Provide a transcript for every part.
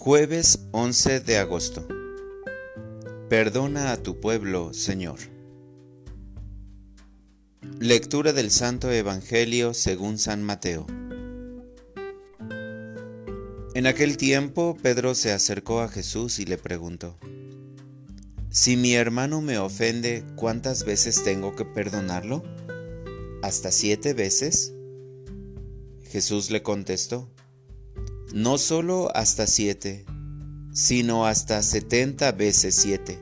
Jueves 11 de agosto. Perdona a tu pueblo, Señor. Lectura del Santo Evangelio según San Mateo. En aquel tiempo Pedro se acercó a Jesús y le preguntó, Si mi hermano me ofende, ¿cuántas veces tengo que perdonarlo? ¿Hasta siete veces? Jesús le contestó, no solo hasta siete, sino hasta setenta veces siete.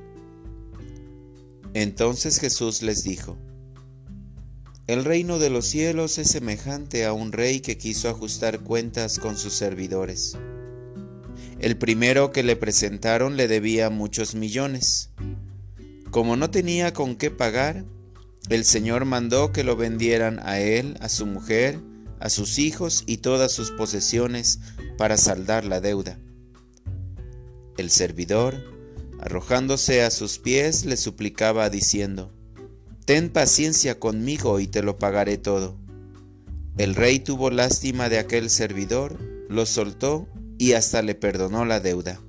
Entonces Jesús les dijo, El reino de los cielos es semejante a un rey que quiso ajustar cuentas con sus servidores. El primero que le presentaron le debía muchos millones. Como no tenía con qué pagar, el Señor mandó que lo vendieran a él, a su mujer, a sus hijos y todas sus posesiones para saldar la deuda. El servidor, arrojándose a sus pies, le suplicaba diciendo, Ten paciencia conmigo y te lo pagaré todo. El rey tuvo lástima de aquel servidor, lo soltó y hasta le perdonó la deuda.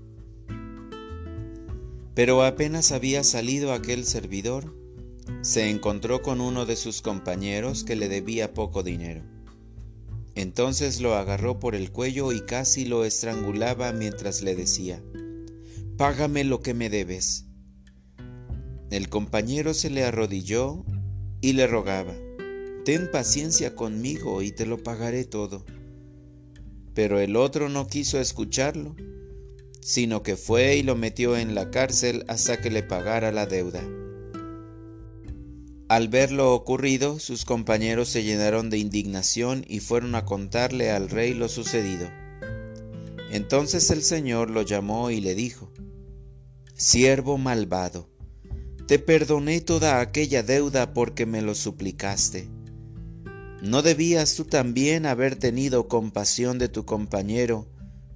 Pero apenas había salido aquel servidor, se encontró con uno de sus compañeros que le debía poco dinero. Entonces lo agarró por el cuello y casi lo estrangulaba mientras le decía, Págame lo que me debes. El compañero se le arrodilló y le rogaba, Ten paciencia conmigo y te lo pagaré todo. Pero el otro no quiso escucharlo, sino que fue y lo metió en la cárcel hasta que le pagara la deuda. Al ver lo ocurrido, sus compañeros se llenaron de indignación y fueron a contarle al rey lo sucedido. Entonces el Señor lo llamó y le dijo, Siervo malvado, te perdoné toda aquella deuda porque me lo suplicaste. ¿No debías tú también haber tenido compasión de tu compañero,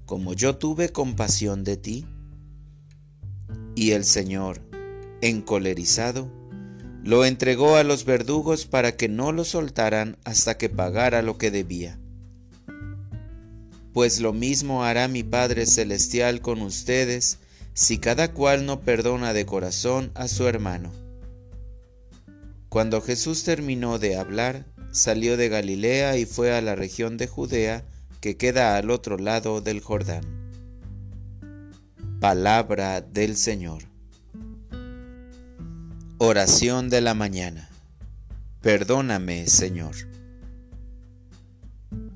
como yo tuve compasión de ti? Y el Señor, encolerizado, lo entregó a los verdugos para que no lo soltaran hasta que pagara lo que debía. Pues lo mismo hará mi Padre Celestial con ustedes si cada cual no perdona de corazón a su hermano. Cuando Jesús terminó de hablar, salió de Galilea y fue a la región de Judea que queda al otro lado del Jordán. Palabra del Señor. Oración de la mañana. Perdóname, Señor.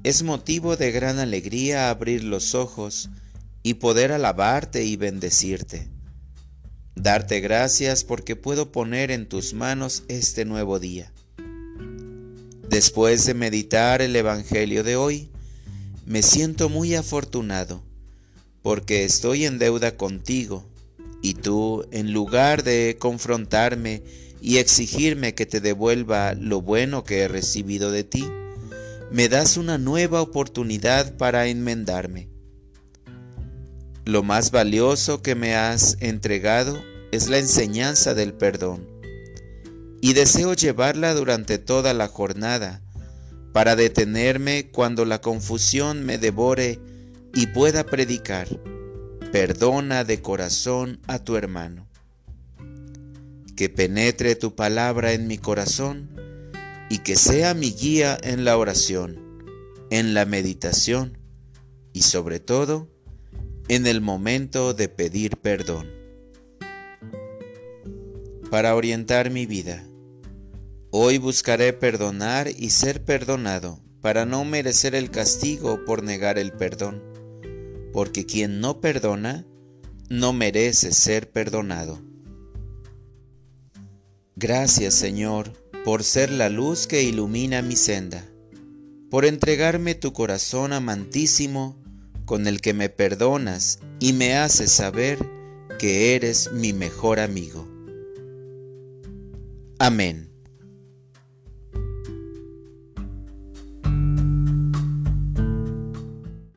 Es motivo de gran alegría abrir los ojos y poder alabarte y bendecirte. Darte gracias porque puedo poner en tus manos este nuevo día. Después de meditar el Evangelio de hoy, me siento muy afortunado porque estoy en deuda contigo y tú, en lugar de confrontarme y exigirme que te devuelva lo bueno que he recibido de ti, me das una nueva oportunidad para enmendarme. Lo más valioso que me has entregado es la enseñanza del perdón, y deseo llevarla durante toda la jornada, para detenerme cuando la confusión me devore y pueda predicar perdona de corazón a tu hermano. Que penetre tu palabra en mi corazón y que sea mi guía en la oración, en la meditación y sobre todo en el momento de pedir perdón. Para orientar mi vida, hoy buscaré perdonar y ser perdonado para no merecer el castigo por negar el perdón porque quien no perdona no merece ser perdonado. Gracias Señor por ser la luz que ilumina mi senda, por entregarme tu corazón amantísimo con el que me perdonas y me haces saber que eres mi mejor amigo. Amén.